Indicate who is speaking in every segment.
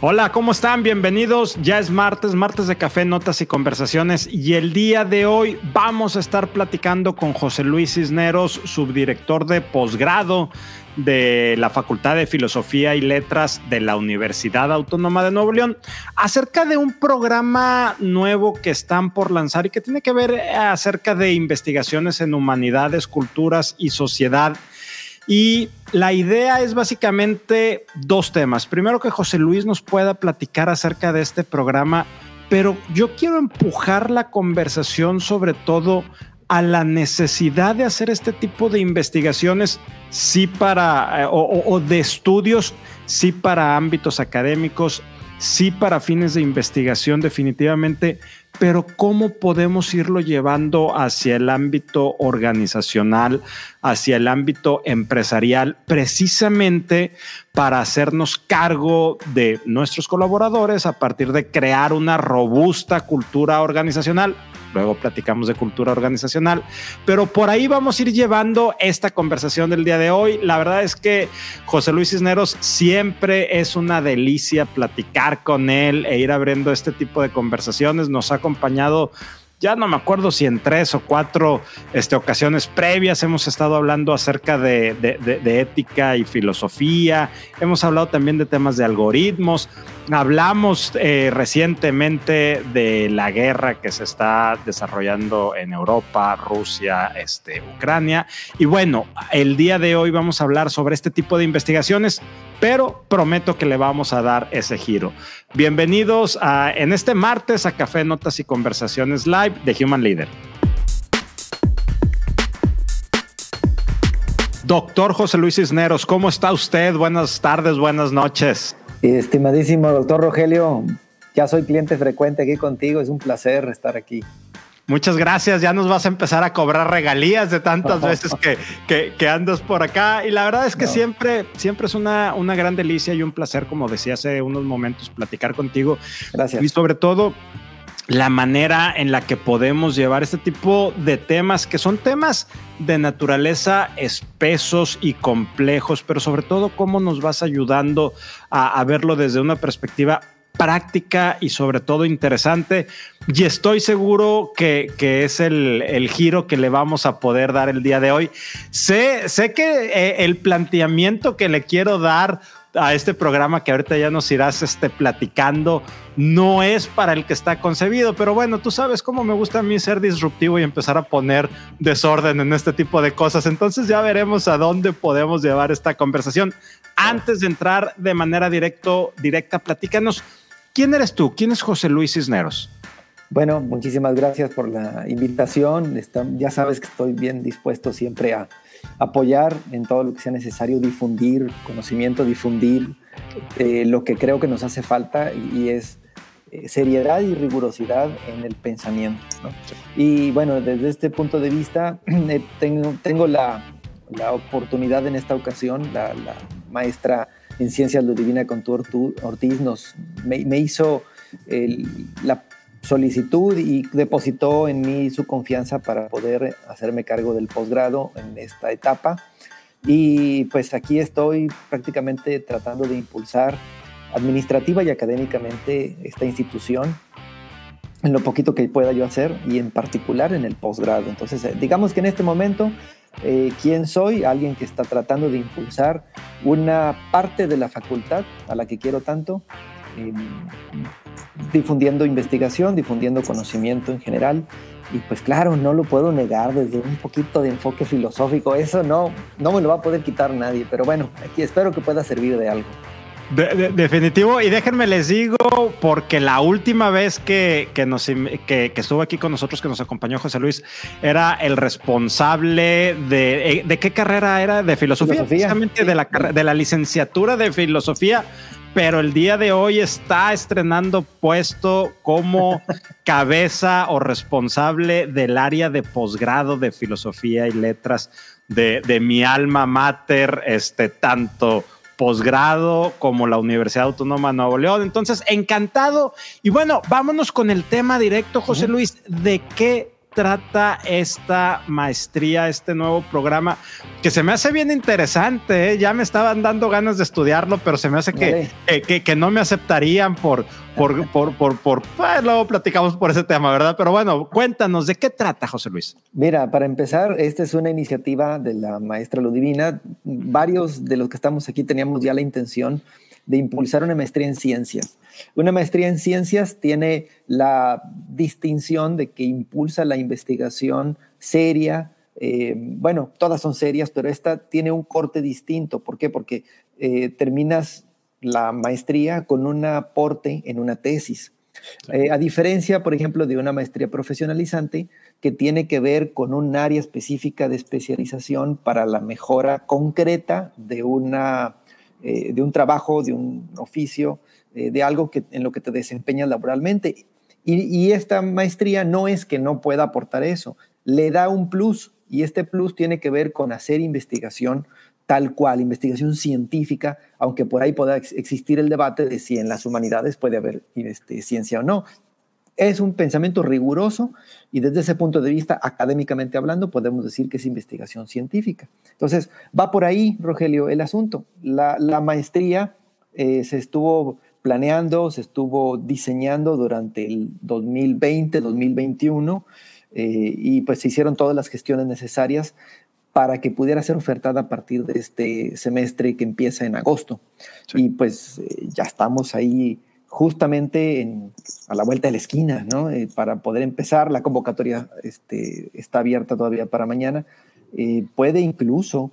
Speaker 1: Hola, ¿cómo están? Bienvenidos. Ya es martes, martes de café, notas y conversaciones. Y el día de hoy vamos a estar platicando con José Luis Cisneros, subdirector de posgrado de la Facultad de Filosofía y Letras de la Universidad Autónoma de Nuevo León, acerca de un programa nuevo que están por lanzar y que tiene que ver acerca de investigaciones en humanidades, culturas y sociedad y la idea es básicamente dos temas. Primero que José Luis nos pueda platicar acerca de este programa, pero yo quiero empujar la conversación sobre todo a la necesidad de hacer este tipo de investigaciones, sí para, eh, o, de estudios, sí para ámbitos académicos, sí para fines de investigación definitivamente, pero cómo podemos irlo llevando hacia el ámbito organizacional, hacia el ámbito empresarial, precisamente para hacernos cargo de nuestros colaboradores a partir de crear una robusta cultura organizacional luego platicamos de cultura organizacional, pero por ahí vamos a ir llevando esta conversación del día de hoy. La verdad es que José Luis Cisneros siempre es una delicia platicar con él e ir abriendo este tipo de conversaciones. Nos ha acompañado ya no me acuerdo si en tres o cuatro este, ocasiones previas hemos estado hablando acerca de, ética y filosofía, hemos hablado también de temas de algoritmos, hablamos eh, recientemente de la guerra que se está desarrollando en Europa, Rusia, este, Ucrania, y bueno, el día de hoy vamos a hablar sobre este tipo de investigaciones pero prometo que le vamos a dar ese giro. Bienvenidos en este martes a Café Notas y Conversaciones Live de Human Leader. Doctor José Luis Cisneros, ¿cómo está usted? Buenas tardes, buenas noches.
Speaker 2: Estimadísimo doctor Rogelio, ya soy cliente frecuente aquí contigo, es un placer estar aquí.
Speaker 1: Muchas gracias. Ya nos vas a empezar a cobrar regalías de tantas veces que, que, andas por acá. Y la verdad es que siempre, siempre es una, una gran delicia y un placer, como decía hace unos momentos, platicar contigo.
Speaker 2: Gracias.
Speaker 1: Y sobre todo, la manera en la que podemos llevar este tipo de temas, que son temas de naturaleza espesos y complejos, pero sobre todo cómo nos vas ayudando a, verlo desde una perspectiva práctica y sobre todo interesante. Y estoy seguro que, es el, giro que le vamos a poder dar el día de hoy. Sé, sé que eh, el planteamiento que le quiero dar a este programa que ahorita ya nos irás este, platicando no es para el que está concebido, pero bueno, tú sabes cómo me gusta a mí ser disruptivo y empezar a poner desorden en este tipo de cosas. Entonces ya veremos a dónde podemos llevar esta conversación. Antes de entrar de manera directo, directa, platícanos ¿Quién eres tú? ¿Quién es José Luis Cisneros?
Speaker 2: Bueno, muchísimas gracias por la invitación. ya sabes que estoy bien dispuesto siempre a apoyar en todo lo que sea necesario, difundir conocimiento, difundir eh, lo que creo que nos hace falta y, es eh, seriedad y rigurosidad en el pensamiento. Y bueno, desde este punto de vista, eh, tengo, la, oportunidad en esta ocasión, la, la maestra en Ciencias Ludivina Contur Ortiz nos, me, hizo la solicitud y depositó en mí su confianza para poder hacerme cargo del posgrado en esta etapa. Y pues aquí estoy prácticamente tratando de impulsar administrativa y académicamente esta institución en lo poquito que pueda yo hacer y en particular en el posgrado. Entonces, eh, digamos que en este momento eh, quién soy, alguien que está tratando de impulsar una parte de la facultad a la que quiero tanto, em, difundiendo investigación, difundiendo conocimiento en general. Y pues claro, no lo puedo negar desde un poquito de enfoque filosófico, eso no, no me lo va a poder quitar nadie, pero bueno, aquí espero que pueda servir de algo.
Speaker 1: Definitivo, y déjenme les digo, porque la última vez que, nos, que, estuvo aquí con nosotros, que nos acompañó José Luis, era el responsable de, eh, ¿de qué carrera era? De filosofía, precisamente de, la, de la licenciatura de filosofía, pero el día de hoy está estrenando puesto como cabeza o responsable del área de posgrado de filosofía y letras de, de mi alma mater, este, tanto posgrado como la Universidad Autónoma de Nuevo León. Entonces, encantado. Y bueno, vámonos con el tema directo, José Luis, ¿de qué trata esta maestría, este nuevo programa? Que se me hace bien interesante, ¿eh? ya me estaban dando ganas de estudiarlo, pero se me hace que, que, que, no me aceptarían por, por, por, por, por pues, luego platicamos por ese tema, ¿verdad? Pero bueno, cuéntanos, ¿de qué trata, José Luis?
Speaker 2: Mira, para empezar, esta es una iniciativa de la maestra Ludivina. Varios de los que estamos aquí teníamos ya la intención de impulsar una maestría en ciencias. Una maestría en ciencias tiene la distinción de que impulsa la investigación seria. Eh, bueno, todas son serias, pero esta tiene un corte distinto. ¿Por qué? Porque eh, terminas la maestría con un aporte en una tesis. Eh, a diferencia, por ejemplo, de una maestría profesionalizante que tiene que ver con un área específica de especialización para la mejora concreta de una eh, de un trabajo, de un oficio, de algo que, en lo que te desempeñas laboralmente. Y, esta maestría no es que no pueda aportar eso, le da un plus y este plus tiene que ver con hacer investigación tal cual, investigación científica, aunque por ahí pueda existir el debate de si en las humanidades puede haber este, ciencia o no. Es un pensamiento riguroso y desde ese punto de vista, académicamente hablando, podemos decir que es investigación científica. Entonces, va por ahí, Rogelio, el asunto. La, maestría eh, se estuvo planeando, se estuvo diseñando durante el 2020, 2021, eh, y pues se hicieron todas las gestiones necesarias para que pudiera ser ofertada a partir de este semestre que empieza en agosto. Y pues eh, ya estamos ahí justamente a la vuelta de la esquina, ¿no? Eh, para poder empezar, la convocatoria este, está abierta todavía para mañana. Puede incluso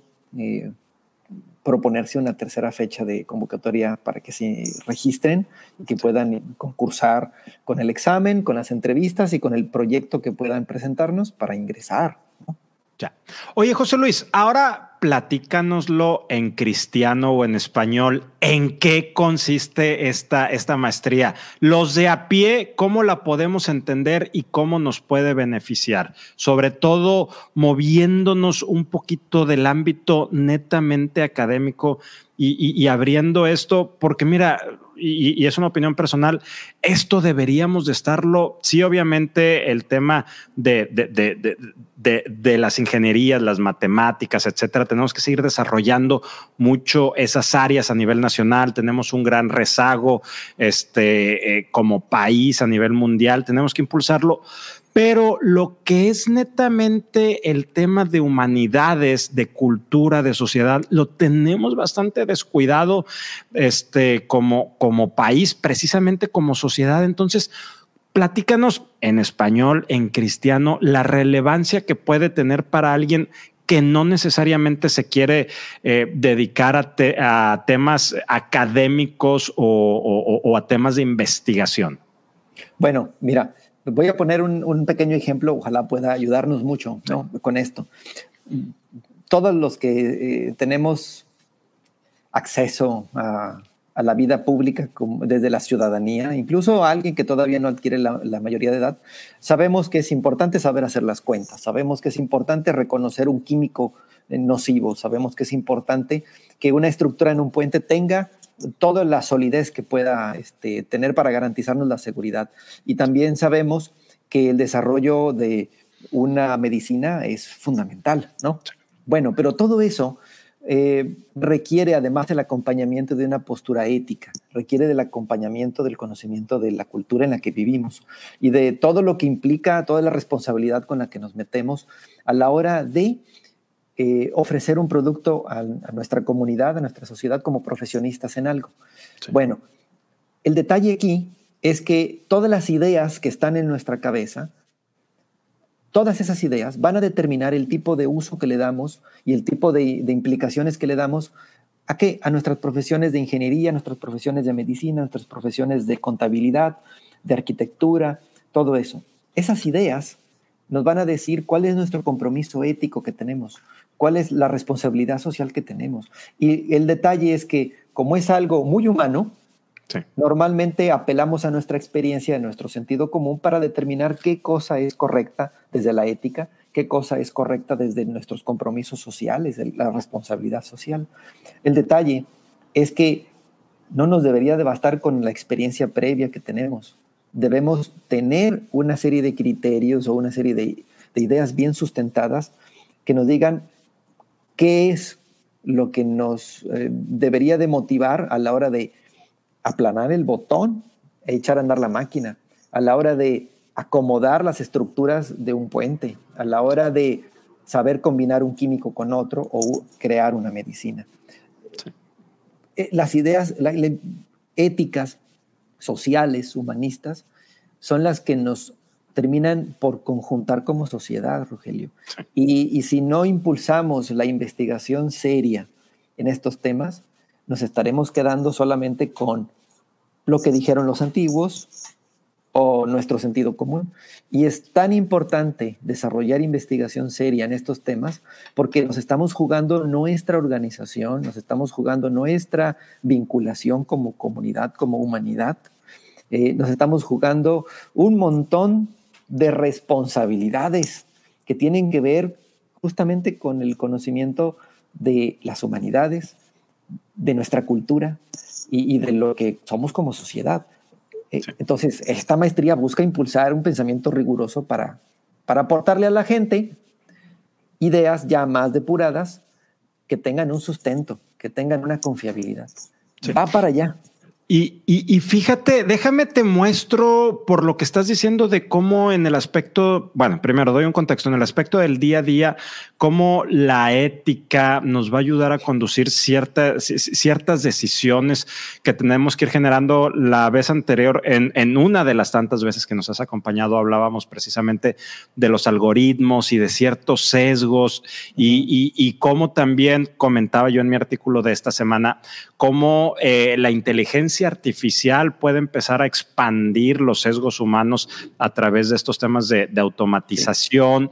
Speaker 2: proponerse una tercera fecha de convocatoria para que se registren y que puedan concursar con el examen, con las entrevistas y con el proyecto que puedan presentarnos para ingresar.
Speaker 1: Ya. Oye, José Luis, ahora platícanoslo en cristiano o en español. ¿En qué consiste esta, esta maestría? Los de a pie, ¿cómo la podemos entender y cómo nos puede beneficiar? Sobre todo moviéndonos un poquito del ámbito netamente académico y, abriendo esto, porque mira, y, es una opinión personal, esto deberíamos de estarlo, sí, obviamente el tema de, de, las ingenierías, las matemáticas, etcétera, tenemos que seguir desarrollando mucho esas áreas a nivel nacional, tenemos un gran rezago este, eh, como país a nivel mundial, tenemos que impulsarlo, pero lo que es netamente el tema de humanidades, de cultura, de sociedad, lo tenemos bastante descuidado este, como, como país, precisamente como sociedad. Entonces, platícanos en español, en cristiano, la relevancia que puede tener para alguien que no necesariamente se quiere eh, dedicar a, temas académicos o a temas de investigación.
Speaker 2: Bueno, mira, Voy a poner un, pequeño ejemplo, ojalá pueda ayudarnos mucho con esto. Todos los que eh, tenemos acceso a, la vida pública desde la ciudadanía, incluso alguien que todavía no adquiere la, la, mayoría de edad, sabemos que es importante saber hacer las cuentas, sabemos que es importante reconocer un químico nocivo, sabemos que es importante que una estructura en un puente tenga toda la solidez que pueda este, tener para garantizarnos la seguridad. Y también sabemos que el desarrollo de una medicina es fundamental, ¿no? Bueno, pero todo eso eh, requiere además del acompañamiento de una postura ética, requiere del acompañamiento del conocimiento de la cultura en la que vivimos y de todo lo que implica, toda la responsabilidad con la que nos metemos a la hora de eh, ofrecer un producto a, nuestra comunidad, a nuestra sociedad como profesionistas en algo. Bueno, el detalle aquí es que todas las ideas que están en nuestra cabeza, todas esas ideas van a determinar el tipo de uso que le damos y el tipo de, implicaciones que le damos a qué? A nuestras profesiones de ingeniería, a nuestras profesiones de medicina, a nuestras profesiones de contabilidad, de arquitectura, todo eso. Esas ideas nos van a decir cuál es nuestro compromiso ético que tenemos, cuál es la responsabilidad social que tenemos. Y el detalle es que como es algo muy humano, normalmente apelamos a nuestra experiencia, a nuestro sentido común para determinar qué cosa es correcta desde la ética, qué cosa es correcta desde nuestros compromisos sociales, la responsabilidad social. El detalle es que no nos debería de bastar con la experiencia previa que tenemos. Debemos tener una serie de criterios o una serie de de ideas bien sustentadas que nos digan qué es lo que nos eh, debería de motivar a la hora de aplanar el botón e echar a andar la máquina, a la hora de acomodar las estructuras de un puente, a la hora de saber combinar un químico con otro o crear una medicina. Eh, las ideas éticas, sociales, humanistas, son las que nos terminan por conjuntar como sociedad, Rogelio. Y, y, si no impulsamos la investigación seria en estos temas, nos estaremos quedando solamente con lo que dijeron los antiguos o nuestro sentido común. Y es tan importante desarrollar investigación seria en estos temas porque nos estamos jugando nuestra organización, nos estamos jugando nuestra vinculación como comunidad, como humanidad. Eh, nos estamos jugando un montón de responsabilidades que tienen que ver justamente con el conocimiento de las humanidades, de nuestra cultura y, de lo que somos como sociedad. Eh, entonces, esta maestría busca impulsar un pensamiento riguroso para, para aportarle a la gente ideas ya más depuradas que tengan un sustento, que tengan una confiabilidad. Va para allá.
Speaker 1: Y, fíjate, déjame te muestro por lo que estás diciendo de cómo en el aspecto, bueno, primero doy un contexto, en el aspecto del día a día, cómo la ética nos va a ayudar a conducir ciertas ciertas decisiones que tenemos que ir generando. La vez anterior, en, en una de las tantas veces que nos has acompañado, hablábamos precisamente de los algoritmos y de ciertos sesgos y, y cómo también comentaba yo en mi artículo de esta semana, cómo eh, la inteligencia artificial puede empezar a expandir los sesgos humanos a través de estos temas de, automatización.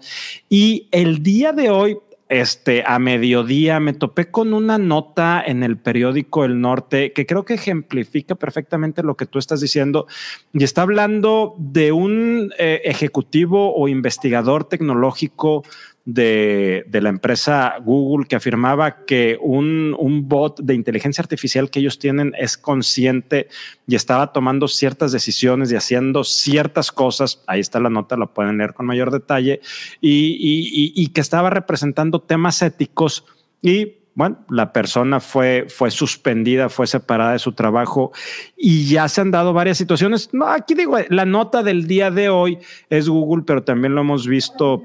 Speaker 1: Y el día de hoy, este, a mediodía me topé con una nota en el periódico El Norte que creo que ejemplifica perfectamente lo que tú estás diciendo y está hablando de un eh, ejecutivo o investigador tecnológico de, la empresa Google que afirmaba que un, un, bot de inteligencia artificial que ellos tienen es consciente y estaba tomando ciertas decisiones y haciendo ciertas cosas. Ahí está la nota, la pueden leer con mayor detalle y, y que estaba representando temas éticos y bueno, la persona fue, fue suspendida, fue separada de su trabajo y ya se han dado varias situaciones. No, aquí digo, la nota del día de hoy es Google, pero también lo hemos visto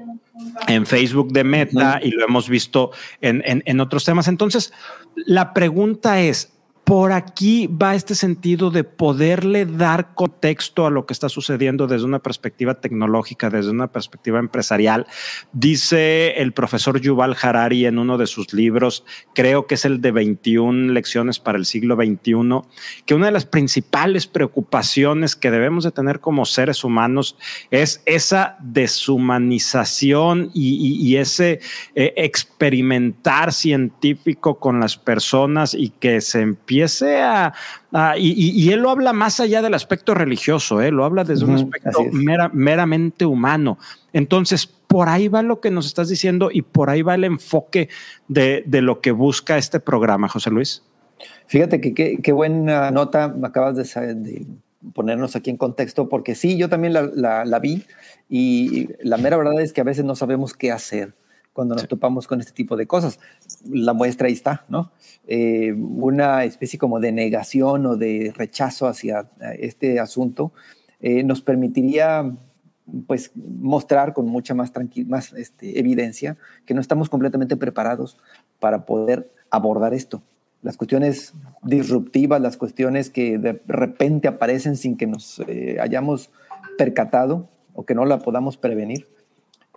Speaker 1: en Facebook de Meta y lo hemos visto en, en, otros temas. Entonces, la pregunta es, por aquí va este sentido de poderle dar contexto a lo que está sucediendo desde una perspectiva tecnológica, desde una perspectiva empresarial. Dice el profesor Yuval Harari en uno de sus libros, creo que es el de 21 lecciones para el siglo XXI, que una de las principales preocupaciones que debemos de tener como seres humanos es esa deshumanización y, ese eh, experimentar científico con las personas y que se empiece empiece a... y, él lo habla más allá del aspecto religioso, ¿eh? lo habla desde un aspecto meramente humano. Entonces, por ahí va lo que nos estás diciendo y por ahí va el enfoque de, lo que busca este programa, José Luis.
Speaker 2: Fíjate que qué buena nota me acabas de, ponernos aquí en contexto, porque sí, yo también la, vi y la mera verdad es que a veces no sabemos qué hacer cuando nos topamos con este tipo de cosas. La muestra ahí está, ¿no? Eh, una especie como de negación o de rechazo hacia eh, este asunto eh, nos permitiría pues mostrar con mucha más, más este, evidencia que no estamos completamente preparados para poder abordar esto. Las cuestiones disruptivas, las cuestiones que de repente aparecen sin que nos hayamos percatado o que no la podamos prevenir,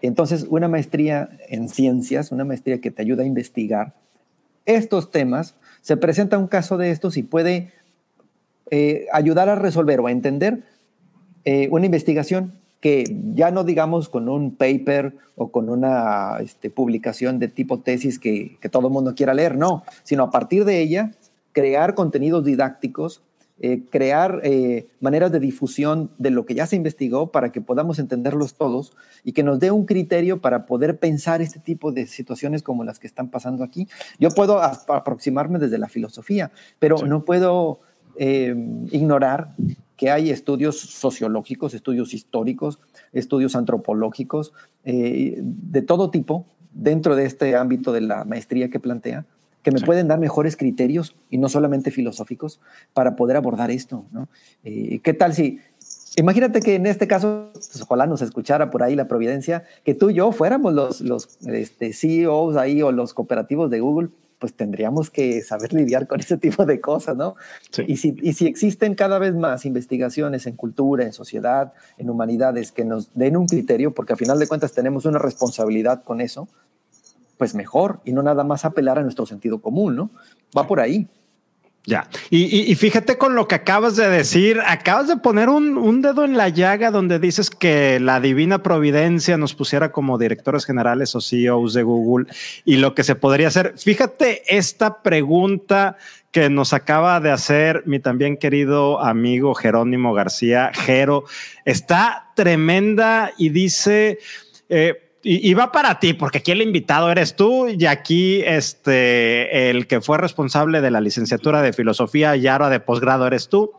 Speaker 2: entonces, una maestría en ciencias, una maestría que te ayuda a investigar estos temas, se presenta un caso de estos y puede eh, ayudar a resolver o a entender eh, una investigación que ya no digamos con un paper o con una este, publicación de tipo tesis que, que todo el mundo quiera leer, no, sino a partir de ella crear contenidos didácticos eh, crear eh, maneras de difusión de lo que ya se investigó para que podamos entenderlos todos y que nos dé un criterio para poder pensar este tipo de situaciones como las que están pasando aquí. Yo puedo aproximarme desde la filosofía, pero no puedo eh, ignorar que hay estudios sociológicos, estudios históricos, estudios antropológicos, de todo tipo, dentro de este ámbito de la maestría que plantea, que me pueden dar mejores criterios y no solamente filosóficos para poder abordar esto. ¿no? Eh, ¿Qué tal si, imagínate que en este caso, pues, ojalá nos escuchara por ahí la providencia, que tú y yo fuéramos los, los este, CEOs ahí o los cooperativos de Google, pues tendríamos que saber lidiar con ese tipo de cosas, ¿no? Y, si, y si existen cada vez más investigaciones en cultura, en sociedad, en humanidades que nos den un criterio, porque al final de cuentas tenemos una responsabilidad con eso, pues mejor y no nada más apelar a nuestro sentido común, ¿no? Va por ahí.
Speaker 1: Ya. Y, fíjate con lo que acabas de decir, acabas de poner un, dedo en la llaga donde dices que la divina providencia nos pusiera como directores generales o CEOs de Google y lo que se podría hacer. Fíjate esta pregunta que nos acaba de hacer mi también querido amigo Jerónimo García, Jero. Está tremenda y dice... Eh, y, va para ti, porque aquí el invitado eres tú y aquí este, el que fue responsable de la licenciatura de filosofía y ahora de posgrado eres tú.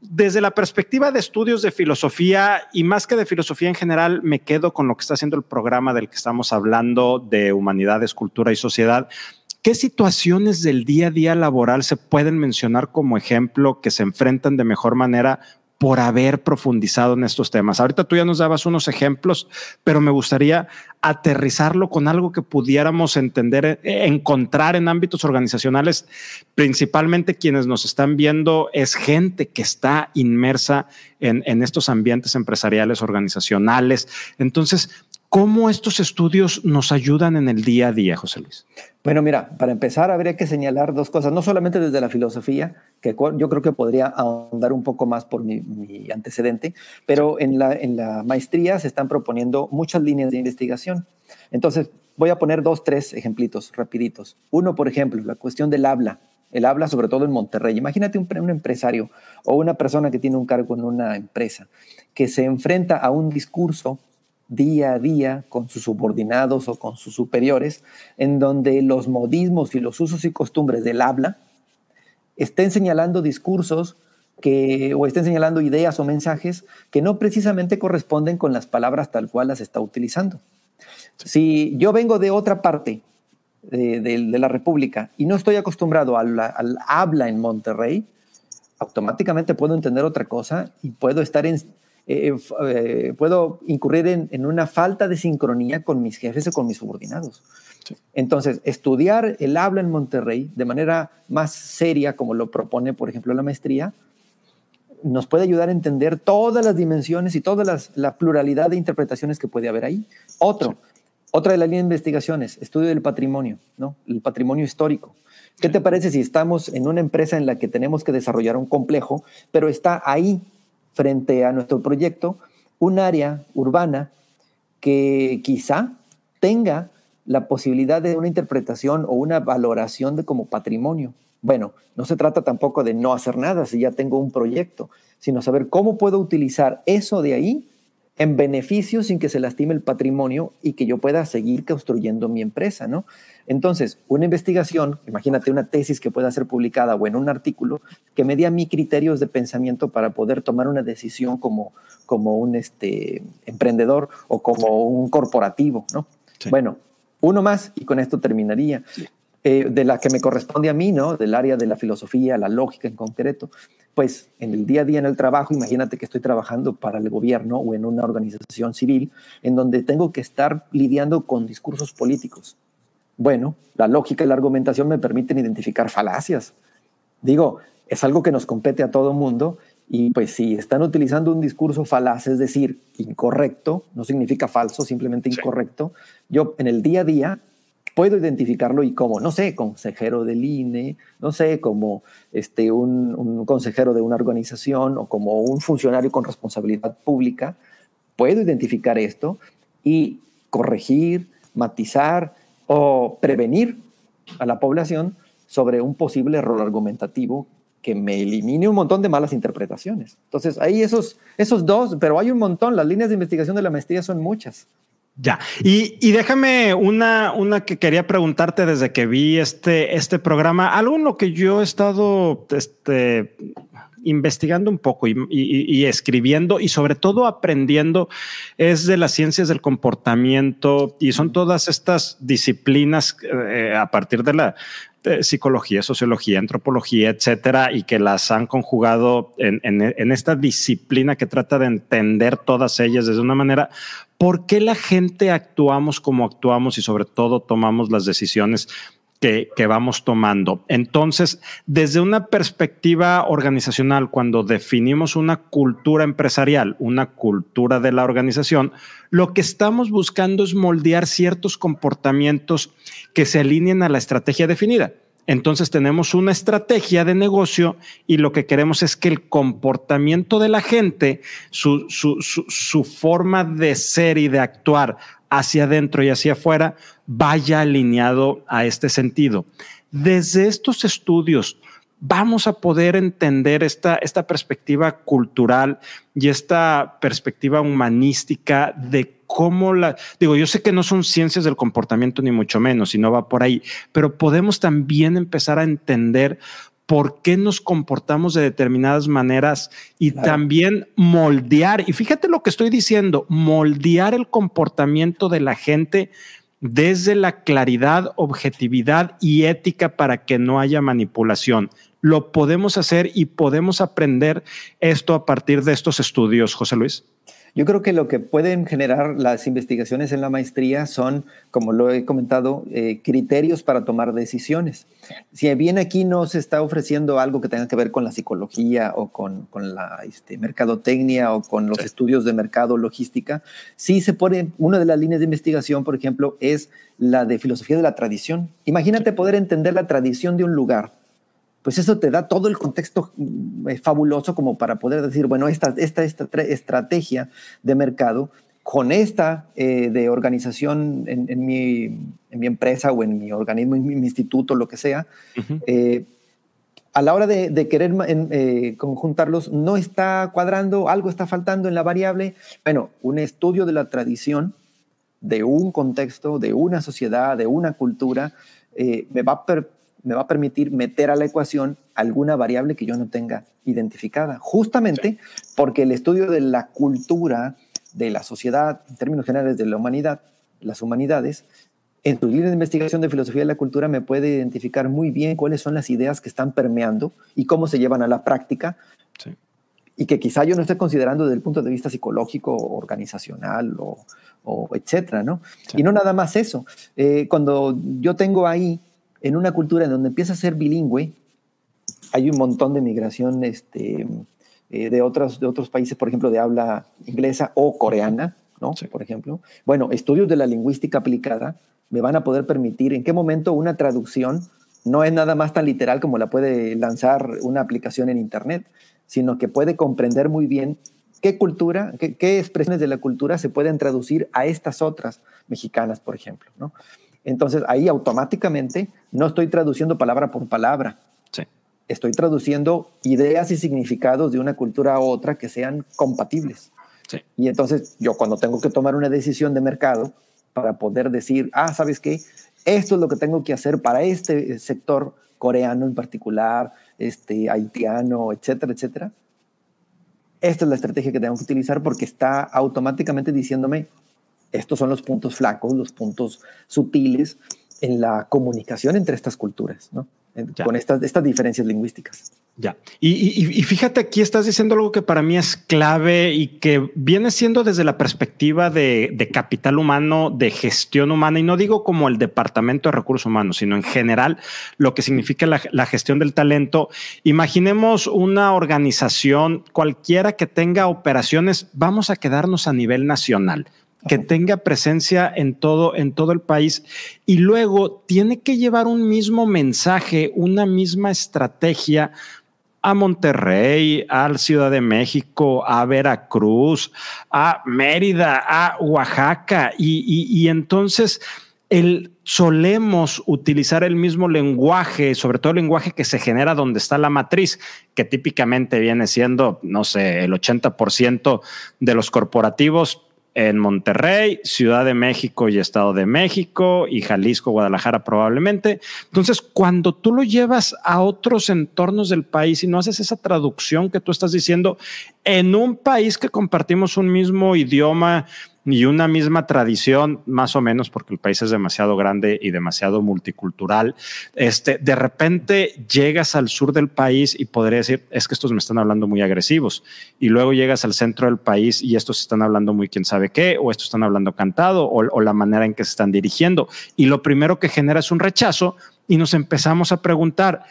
Speaker 1: Desde la perspectiva de estudios de filosofía y más que de filosofía en general, me quedo con lo que está haciendo el programa del que estamos hablando de humanidades, cultura y sociedad. ¿Qué situaciones del día a día laboral se pueden mencionar como ejemplo que se enfrentan de mejor manera por haber profundizado en estos temas. Ahorita tú ya nos dabas unos ejemplos, pero me gustaría aterrizarlo con algo que pudiéramos entender, eh, encontrar en ámbitos organizacionales. Principalmente quienes nos están viendo es gente que está inmersa en, en estos ambientes empresariales, organizacionales. Entonces, ¿Cómo estos estudios nos ayudan en el día a día, José Luis?
Speaker 2: Bueno, mira, para empezar habría que señalar dos cosas, no solamente desde la filosofía, que yo creo que podría ahondar un poco más por mi, antecedente, pero en la, en la maestría se están proponiendo muchas líneas de investigación. Entonces, voy a poner dos, tres ejemplitos rapiditos. Uno, por ejemplo, la cuestión del habla. El habla sobre todo en Monterrey. Imagínate un, un empresario o una persona que tiene un cargo en una empresa que se enfrenta a un discurso día a día con sus subordinados o con sus superiores, en donde los modismos y los usos y costumbres del habla estén señalando discursos que, o estén señalando ideas o mensajes que no precisamente corresponden con las palabras tal cual las está utilizando. Si yo vengo de otra parte de, la República y no estoy acostumbrado al, al habla en Monterrey, automáticamente puedo entender otra cosa y puedo estar en, eh, eh, puedo incurrir en, una falta de sincronía con mis jefes o con mis subordinados. Entonces, estudiar el habla en Monterrey de manera más seria, como lo propone, por ejemplo, la maestría, nos puede ayudar a entender todas las dimensiones y toda la pluralidad de interpretaciones que puede haber ahí. Otro, otra de las líneas de investigaciones, estudio del patrimonio, ¿no? El patrimonio histórico. ¿Qué te parece si estamos en una empresa en la que tenemos que desarrollar un complejo, pero está ahí frente a nuestro proyecto un área urbana que quizá tenga la posibilidad de una interpretación o una valoración de como patrimonio. Bueno, no se trata tampoco de no hacer nada si ya tengo un proyecto, sino saber cómo puedo utilizar eso de ahí en beneficio sin que se lastime el patrimonio y que yo pueda seguir construyendo mi empresa, ¿no? Entonces, una investigación, imagínate una tesis que pueda ser publicada o en un artículo, que me dé a mí criterios de pensamiento para poder tomar una decisión como, como un este, emprendedor o como un corporativo, ¿no? Bueno, uno más y con esto terminaría. Eh, de la que me corresponde a mí, ¿no? Del área de la filosofía, la lógica en concreto, pues en el día a día en el trabajo, imagínate que estoy trabajando para el gobierno o en una organización civil en donde tengo que estar lidiando con discursos políticos. Bueno, la lógica y la argumentación me permiten identificar falacias. Digo, es algo que nos compete a todo mundo y pues si están utilizando un discurso falaz, es decir, incorrecto, no significa falso, simplemente incorrecto, yo en el día a día puedo identificarlo y como, no sé, consejero del INE, no sé, como este, un, consejero de una organización o como un funcionario con responsabilidad pública, puedo identificar esto y corregir, matizar o prevenir a la población sobre un posible error argumentativo que me elimine un montón de malas interpretaciones. Entonces, hay esos, esos dos, pero hay un montón. Las líneas de investigación de la maestría son muchas.
Speaker 1: Ya, y, déjame una, una que quería preguntarte desde que vi este, este programa, algo en lo que yo he estado este, investigando un poco y, escribiendo y sobre todo aprendiendo es de las ciencias del comportamiento y son todas estas disciplinas eh, a partir de la psicología, sociología, antropología, etcétera, y que las han conjugado en, esta disciplina que trata de entender todas ellas desde una manera. ¿Por qué la gente actuamos como actuamos y sobre todo tomamos las decisiones que, vamos tomando. Entonces, desde una perspectiva organizacional, cuando definimos una cultura empresarial, una cultura de la organización, lo que estamos buscando es moldear ciertos comportamientos que se alineen a la estrategia definida. Entonces tenemos una estrategia de negocio y lo que queremos es que el comportamiento de la gente, su, su, su forma de ser y de actuar hacia adentro y hacia afuera vaya alineado a este sentido. Desde estos estudios vamos a poder entender esta, esta perspectiva cultural y esta perspectiva humanística de cómo la, digo, yo sé que no son ciencias del comportamiento ni mucho menos, y no va por ahí, pero podemos también empezar a entender por qué nos comportamos de determinadas maneras y también moldear, y fíjate lo que estoy diciendo, moldear el comportamiento de la gente desde la claridad, objetividad y ética para que no haya manipulación. Lo podemos hacer y podemos aprender esto a partir de estos estudios, José Luis.
Speaker 2: Yo creo que lo que pueden generar las investigaciones en la maestría son, como lo he comentado, eh, criterios para tomar decisiones. Si bien aquí no se está ofreciendo algo que tenga que ver con la psicología o con, la este, mercadotecnia o con los estudios de mercado, logística, sí se pone, una de las líneas de investigación, por ejemplo, es la de filosofía de la tradición. Imagínate poder entender la tradición de un lugar pues eso te da todo el contexto mm, eh, fabuloso como para poder decir, bueno, esta, esta, esta estrategia de mercado con esta eh, de organización en, mi, en, mi, empresa o en mi organismo, en mi, instituto, lo que sea, eh, a la hora de, querer conjuntarlos, no está cuadrando, algo está faltando en la variable. Bueno, un estudio de la tradición de un contexto, de una sociedad, de una cultura, me va a me va a permitir meter a la ecuación alguna variable que yo no tenga identificada, justamente porque el estudio de la cultura, de la sociedad, en términos generales de la humanidad, las humanidades, en tu línea de investigación de filosofía de la cultura me puede identificar muy bien cuáles son las ideas que están permeando y cómo se llevan a la práctica. Y que quizá yo no esté considerando desde el punto de vista psicológico, organizacional o, o etcétera, ¿no? Y no nada más eso. Eh, cuando yo tengo ahí en una cultura en donde empieza a ser bilingüe, hay un montón de migración este, eh, de, otros, de otros países, por ejemplo, de habla inglesa o coreana, ¿no? Por ejemplo. Bueno, estudios de la lingüística aplicada me van a poder permitir en qué momento una traducción no es nada más tan literal como la puede lanzar una aplicación en Internet, sino que puede comprender muy bien qué cultura, qué, qué expresiones de la cultura se pueden traducir a estas otras mexicanas, por ejemplo, ¿no? Entonces ahí automáticamente no estoy traduciendo palabra por palabra. Estoy traduciendo ideas y significados de una cultura a otra que sean compatibles. Y entonces yo cuando tengo que tomar una decisión de mercado para poder decir, ah, ¿sabes qué? Esto es lo que tengo que hacer para este sector coreano en particular, este, haitiano, etcétera, etcétera. Esta es la estrategia que tengo que utilizar porque está automáticamente diciéndome, estos son los puntos flacos, los puntos sutiles en la comunicación entre estas culturas, ¿no? Con estas, estas diferencias lingüísticas.
Speaker 1: Ya. Y, fíjate, aquí estás diciendo algo que para mí es clave y que viene siendo desde la perspectiva de, capital humano, de gestión humana, y no digo como el departamento de recursos humanos, sino en general lo que significa la, la gestión del talento. Imaginemos una organización cualquiera que tenga operaciones, vamos a quedarnos a nivel nacional que tenga presencia en todo, en todo el país. Y luego tiene que llevar un mismo mensaje, una misma estrategia a Monterrey, a Ciudad de México, a Veracruz, a Mérida, a Oaxaca. Y, entonces el, solemos utilizar el mismo lenguaje, sobre todo el lenguaje que se genera donde está la matriz, que típicamente viene siendo, no sé, el 80% de los corporativos en Monterrey, Ciudad de México y Estado de México y Jalisco, Guadalajara probablemente. Entonces, cuando tú lo llevas a otros entornos del país y no haces esa traducción que tú estás diciendo en un país que compartimos un mismo idioma, y una misma tradición, más o menos, porque el país es demasiado grande y demasiado multicultural. Este, de repente llegas al sur del país y podría decir, es que estos me están hablando muy agresivos. Y luego llegas al centro del país y estos están hablando muy quién sabe qué, o estos están hablando cantado, o, o la manera en que se están dirigiendo. Y lo primero que genera es un rechazo y nos empezamos a preguntar,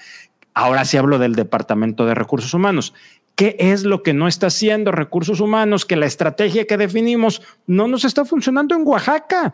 Speaker 1: ahora sí hablo del Departamento de Recursos Humanos, qué es lo que no está haciendo recursos humanos, que la estrategia que definimos no nos está funcionando en Oaxaca.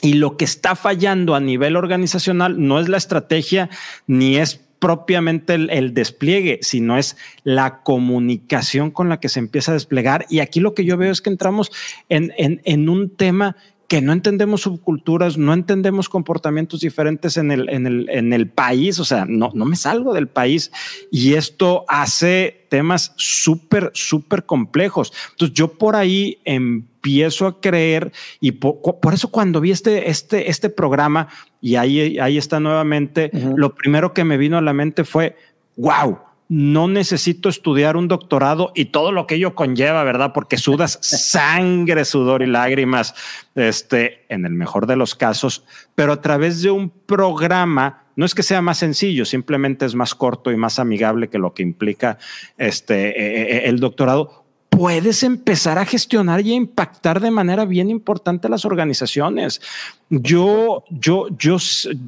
Speaker 1: Y lo que está fallando a nivel organizacional no es la estrategia ni es propiamente el, despliegue, sino es la comunicación con la que se empieza a desplegar. Y aquí lo que yo veo es que entramos en, en un tema que no entendemos subculturas, no entendemos comportamientos diferentes en el, en el, en el país, o sea, no, no me salgo del país y esto hace temas súper, súper complejos. Entonces yo por ahí empiezo a creer y por, eso cuando vi este, este, este programa y ahí, ahí está nuevamente, lo primero que me vino a la mente fue, wow no necesito estudiar un doctorado y todo lo que ello conlleva, ¿verdad? Porque sudas sangre, sudor y lágrimas, este, en el mejor de los casos, pero a través de un programa, no es que sea más sencillo, simplemente es más corto y más amigable que lo que implica este, e, e, el doctorado, puedes empezar a gestionar y a impactar de manera bien importante las organizaciones. Yo, yo, yo,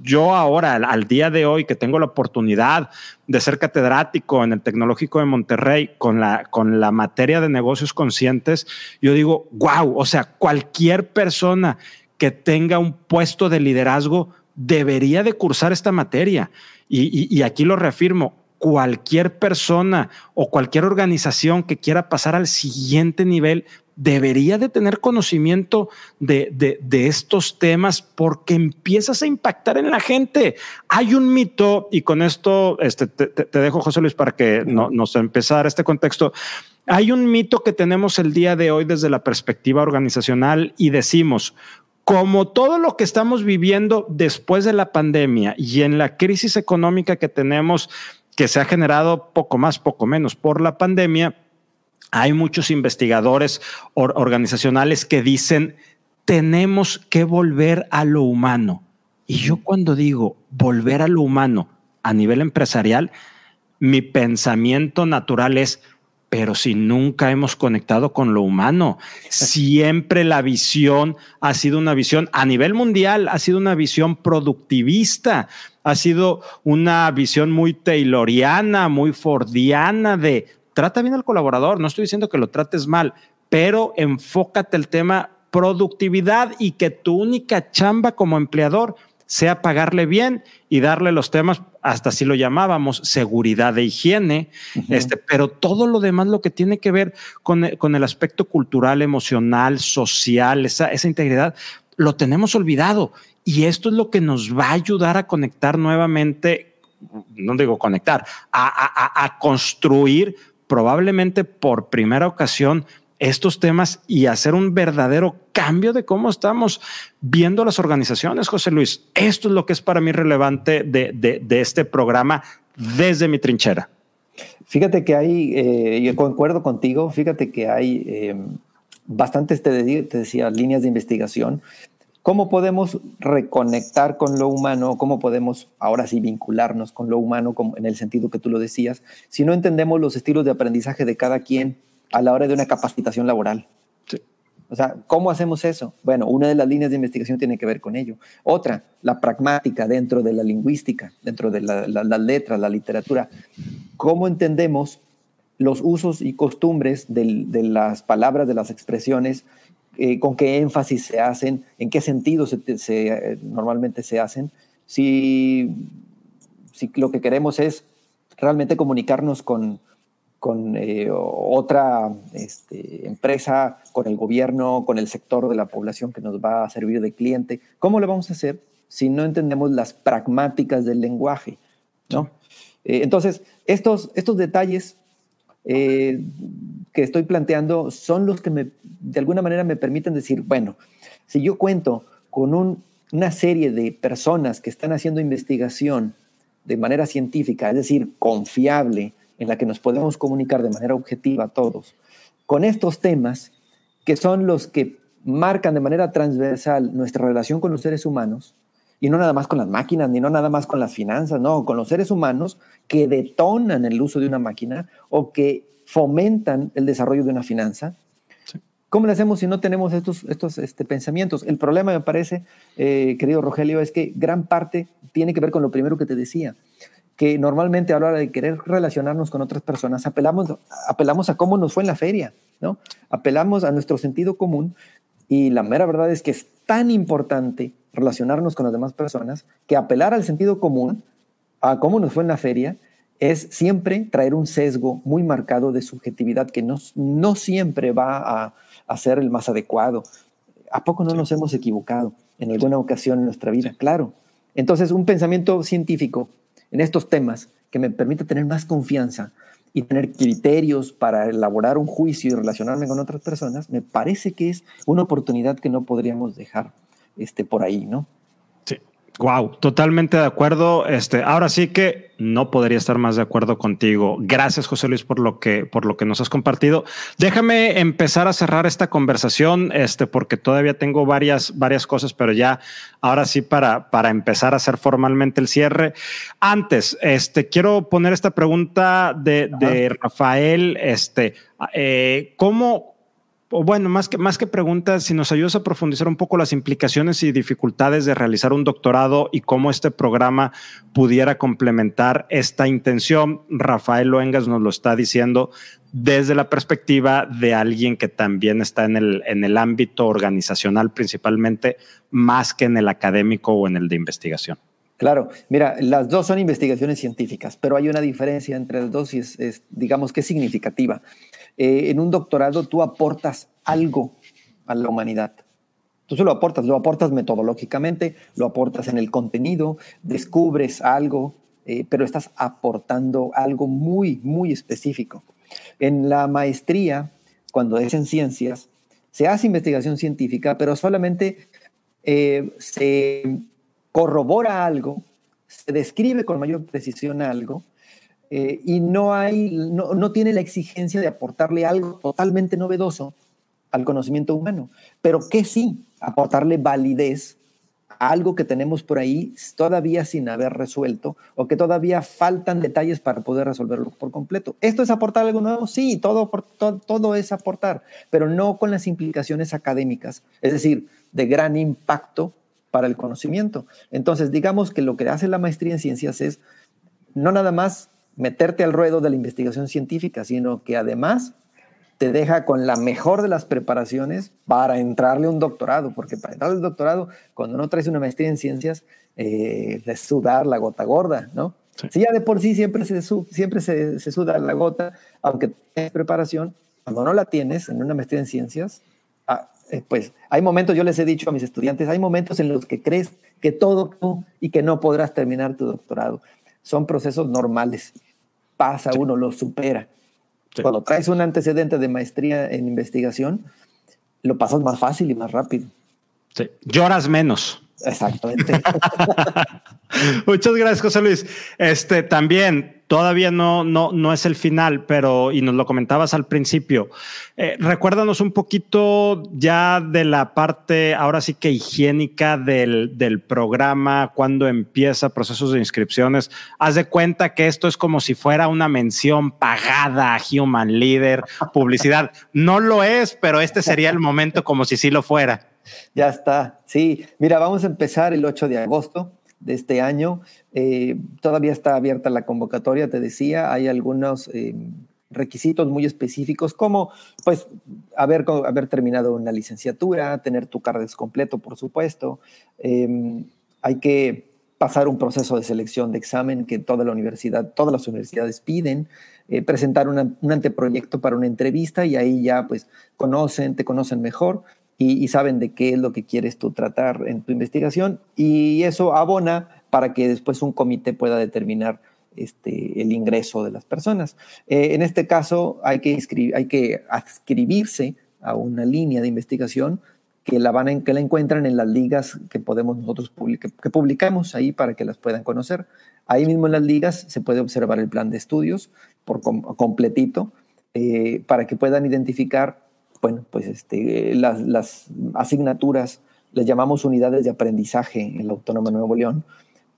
Speaker 1: yo ahora, al, día de hoy, que tengo la oportunidad de ser catedrático en el Tecnológico de Monterrey con la, con la materia de negocios conscientes, yo digo, wow, o sea, cualquier persona que tenga un puesto de liderazgo debería de cursar esta materia. y aquí lo reafirmo, cualquier persona o cualquier organización que quiera pasar al siguiente nivel debería de tener conocimiento de, de, estos temas porque empiezas a impactar en la gente. Hay un mito, y con esto este, te, dejo, José Luis, para que no, nos empezar este contexto. Hay un mito que tenemos el día de hoy desde la perspectiva organizacional y decimos, como todo lo que estamos viviendo después de la pandemia y en la crisis económica que tenemos que se ha generado poco más, poco menos por la pandemia, hay muchos investigadores organizacionales que dicen, tenemos que volver a lo humano. Y yo cuando digo volver a lo humano a nivel empresarial, mi pensamiento natural es, pero si nunca hemos conectado con lo humano, siempre la visión ha sido una visión a nivel mundial, ha sido una visión productivista, ha sido una visión muy tayloriana, muy fordiana de trata bien al colaborador, no estoy diciendo que lo trates mal, pero enfócate el tema productividad y que tu única chamba como empleador sea pagarle bien y darle los temas, hasta si lo llamábamos, seguridad de higiene, este, pero todo lo demás, lo que tiene que ver con, con el aspecto cultural, emocional, social, esa, esa integridad, lo tenemos olvidado. Y esto es lo que nos va a ayudar a conectar nuevamente, no digo conectar, a, a, a construir probablemente por primera ocasión estos temas y hacer un verdadero cambio de cómo estamos viendo las organizaciones, José Luis. Esto es lo que es para mí relevante de, este programa desde mi trinchera.
Speaker 2: Fíjate que hay, eh, yo concuerdo contigo, fíjate que hay eh, bastantes, te, te decía, líneas de investigación. ¿Cómo podemos reconectar con lo humano? ¿Cómo podemos ahora sí vincularnos con lo humano como en el sentido que tú lo decías? Si no entendemos los estilos de aprendizaje de cada quien, a la hora de una capacitación laboral. O sea, ¿cómo hacemos eso? Bueno, una de las líneas de investigación tiene que ver con ello. Otra, la pragmática dentro de la lingüística, dentro de las la, letras, la literatura. ¿Cómo entendemos los usos y costumbres de, las palabras, de las expresiones, eh, con qué énfasis se hacen, en qué sentido se, eh, normalmente se hacen? Si, si lo que queremos es realmente comunicarnos con, con eh, otra este, empresa, con el gobierno, con el sector de la población que nos va a servir de cliente. ¿Cómo lo vamos a hacer si no entendemos las pragmáticas del lenguaje? ¿no? Eh, entonces, estos, estos detalles, eh, que estoy planteando son los que de alguna manera me permiten decir, bueno, si yo cuento con una serie de personas que están haciendo investigación de manera científica, es decir, confiable, en la que nos podemos comunicar de manera objetiva a todos, con estos temas que son los que marcan de manera transversal nuestra relación con los seres humanos, y no nada más con las máquinas, ni no nada más con las finanzas, no, con los seres humanos que detonan el uso de una máquina o que fomentan el desarrollo de una finanza. ¿Cómo le hacemos si no tenemos estos, estos este, pensamientos? El problema, me parece, eh, querido Rogelio, es que gran parte tiene que ver con lo primero que te decía, que normalmente a la hora de querer relacionarnos con otras personas, apelamos, apelamos a cómo nos fue en la feria, ¿no? Apelamos a nuestro sentido común y la mera verdad es que es tan importante relacionarnos con las demás personas que apelar al sentido común, a cómo nos fue en la feria, es siempre traer un sesgo muy marcado de subjetividad que no, no siempre va a, a, ser el más adecuado. ¿A poco no nos hemos equivocado en alguna ocasión en nuestra vida? Claro. Entonces, un pensamiento científico en estos temas que me permita tener más confianza y tener criterios para elaborar un juicio y relacionarme con otras personas, me parece que es una oportunidad que no podríamos dejar este, por ahí, ¿no?
Speaker 1: Wow, totalmente de acuerdo. Este, ahora sí que no podría estar más de acuerdo contigo. Gracias, José Luis, por lo que, por lo que nos has compartido. Déjame empezar a cerrar esta conversación, este, porque todavía tengo varias, varias cosas, pero ya ahora sí para, para empezar a hacer formalmente el cierre. Antes, este, quiero poner esta pregunta de, de Rafael. Este, eh, ¿cómo, o bueno, más que, más que preguntas, si nos ayudas a profundizar un poco las implicaciones y dificultades de realizar un doctorado y cómo este programa pudiera complementar esta intención. Rafael Loengas nos lo está diciendo desde la perspectiva de alguien que también está en el, en el ámbito organizacional principalmente, más que en el académico o en el de investigación.
Speaker 2: Claro, mira, las dos son investigaciones científicas, pero hay una diferencia entre las dos y es, digamos que significativa. Eh, en un doctorado tú aportas algo a la humanidad. Tú se lo aportas, lo aportas metodológicamente, lo aportas en el contenido, descubres algo, eh, pero estás aportando algo muy, muy específico. En la maestría, cuando es en ciencias, se hace investigación científica, pero solamente eh, se corrobora algo, se describe con mayor precisión algo, eh, y no, hay, no, tiene la exigencia de aportarle algo totalmente novedoso al conocimiento humano, pero que sí aportarle validez a algo que tenemos por ahí todavía sin haber resuelto o que todavía faltan detalles para poder resolverlo por completo. ¿Esto es aportar algo nuevo? Sí, todo, todo, todo es aportar, pero no con las implicaciones académicas, es decir, de gran impacto para el conocimiento. Entonces, digamos que lo que hace la maestría en ciencias es no nada más meterte al ruedo de la investigación científica, sino que además te deja con la mejor de las preparaciones para entrarle a un doctorado, porque para entrarle al doctorado, cuando no traes una maestría en ciencias, eh, es sudar la gota gorda, ¿no? Si ya de por sí siempre, se, siempre se, suda la gota, aunque tienes preparación, cuando no la tienes en una maestría en ciencias, ah, eh, pues hay momentos, yo les he dicho a mis estudiantes, hay momentos en los que crees que todo y que no podrás terminar tu doctorado. Son procesos normales pasa uno, lo supera. Cuando traes un antecedente de maestría en investigación, lo pasas más fácil y más rápido.
Speaker 1: Sí. Lloras menos.
Speaker 2: Exactamente.
Speaker 1: Muchas gracias, José Luis. Este también todavía no, no, no es el final, pero y nos lo comentabas al principio. Eh, recuérdanos un poquito ya de la parte, ahora sí que higiénica del, del programa, cuando empieza procesos de inscripciones. Haz de cuenta que esto es como si fuera una mención pagada a Human Leader, publicidad. No lo es, pero este sería el momento como si sí lo fuera.
Speaker 2: Ya está, sí. Mira, vamos a empezar el 8 de agosto de este año. Eh, todavía está abierta la convocatoria, te decía, hay algunos eh, requisitos muy específicos como pues haber, haber terminado una licenciatura, tener tu carnet completo, por supuesto. Em, hay que pasar un proceso de selección de examen que toda la universidad, todas las universidades piden, eh, presentar un anteproyecto para una entrevista y ahí ya pues conocen, te conocen mejor y, saben de qué es lo que quieres tú tratar en tu investigación y eso abona para que después un comité pueda determinar este, el ingreso de las personas. Eh, en este caso hay que, hay que adscribirse a una línea de investigación que la, van que la encuentran en las ligas que podemos nosotros que publicamos ahí para que las puedan conocer. Ahí mismo en las ligas se puede observar el plan de estudios por completito eh, para que puedan identificar, bueno, pues este, las, las asignaturas, les llamamos unidades de aprendizaje en la Autónoma de Nuevo León,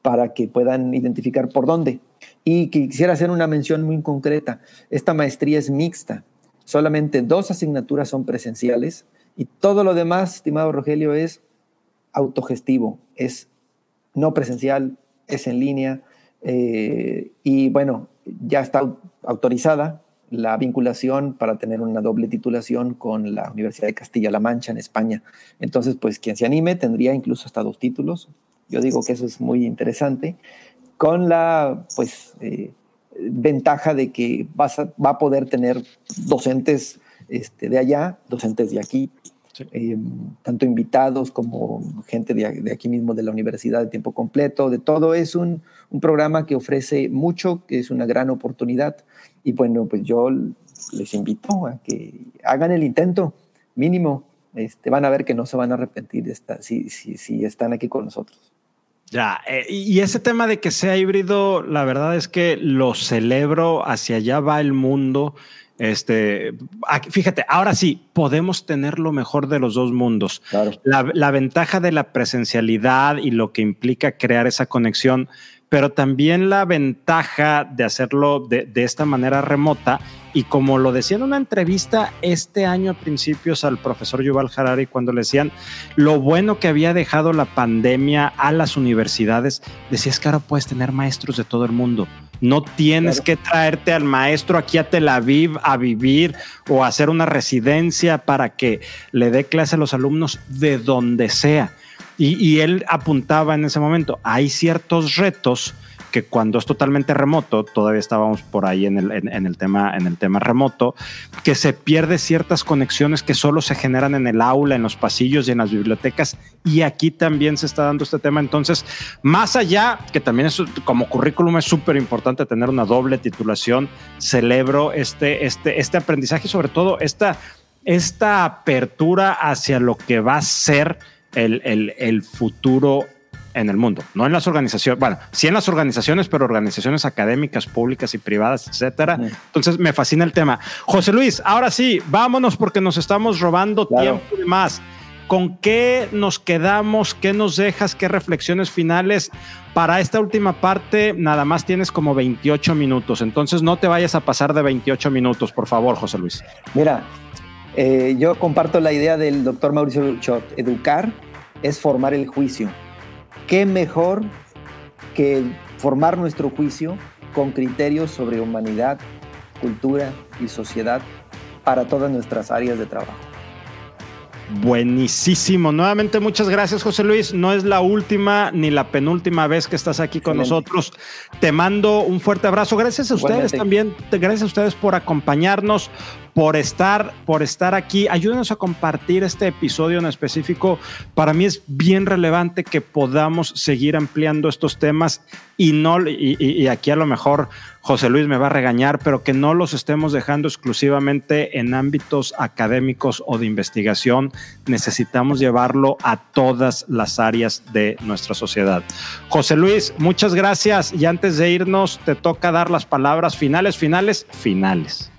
Speaker 2: para que puedan identificar por dónde. Y quisiera hacer una mención muy concreta. Esta maestría es mixta. Solamente dos asignaturas son presenciales y todo lo demás, estimado Rogelio, es autogestivo, es no presencial, es en línea. Eh, y bueno, ya está autorizada la vinculación para tener una doble titulación con la Universidad de Castilla-La Mancha en España. Entonces, pues quien se anime tendría incluso hasta dos títulos. Yo digo que eso es muy interesante, con la pues eh, ventaja de que vas va a poder tener docentes este, de allá, docentes de aquí, eh, tanto invitados como gente de, aquí mismo de la universidad de tiempo completo, de todo. Es un, un, programa que ofrece mucho, que es una gran oportunidad. Y bueno, pues yo les invito a que hagan el intento mínimo. Este, van a ver que no se van a arrepentir de esta, si, si, si están aquí con nosotros.
Speaker 1: Ya, eh, y ese tema de que sea híbrido, la verdad es que lo celebro, hacia allá va el mundo. Este, fíjate, ahora sí, podemos tener lo mejor de los dos mundos. La, ventaja de la presencialidad y lo que implica crear esa conexión, pero también la ventaja de hacerlo de, esta manera remota. Y como lo decía en una entrevista este año a principios al profesor Yuval Harari, cuando le decían lo bueno que había dejado la pandemia a las universidades, decía es que ahora puedes tener maestros de todo el mundo no tienes que traerte al maestro aquí a Tel Aviv a vivir o a hacer una residencia para que le dé clase a los alumnos de donde sea. Y, y él apuntaba en ese momento, hay ciertos retos que cuando es totalmente remoto, todavía estábamos por ahí en el, en, el, tema, en el tema remoto, que se pierde ciertas conexiones que solo se generan en el aula, en los pasillos y en las bibliotecas. Y aquí también se está dando este tema. Entonces, más allá, que también es, como currículum es súper importante tener una doble titulación, celebro este, este, este aprendizaje y sobre todo esta, esta apertura hacia lo que va a ser el, el, el futuro en el mundo, no en las organizaciones, bueno, sí en las organizaciones, pero organizaciones académicas, públicas y privadas, etcétera. Entonces me fascina el tema. José Luis, ahora sí, vámonos porque nos estamos robando tiempo y más. ¿Con qué nos quedamos? ¿Qué nos dejas? ¿Qué reflexiones finales? Para esta última parte, nada más tienes como 28 minutos. Entonces, no te vayas a pasar de 28 minutos, por favor, José Luis.
Speaker 2: Mira, eh, yo comparto la idea del doctor Mauricio Luchot. Educar es formar el juicio. ¿Qué mejor que formar nuestro juicio con criterios sobre humanidad, cultura y sociedad para todas nuestras áreas de trabajo?
Speaker 1: Buenísimo. Nuevamente, muchas gracias, José Luis. No es la última ni la penúltima vez que estás aquí con nosotros. Te mando un fuerte abrazo. Gracias a ustedes también. Gracias a ustedes por acompañarnos, por estar, por estar aquí. Ayúdenos a compartir este episodio en específico. Para mí es bien relevante que podamos seguir ampliando estos temas y no, y, aquí a lo mejor José Luis me va a regañar, pero que no los estemos dejando exclusivamente en ámbitos académicos o de investigación. Necesitamos llevarlo a todas las áreas de nuestra sociedad. José Luis, muchas gracias y antes de irnos te toca dar las palabras finales, finales, finales.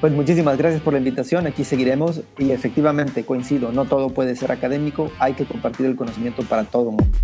Speaker 2: Pues muchísimas gracias por la invitación, aquí seguiremos y efectivamente coincido, no todo puede ser académico, hay que compartir el conocimiento para todo el mundo.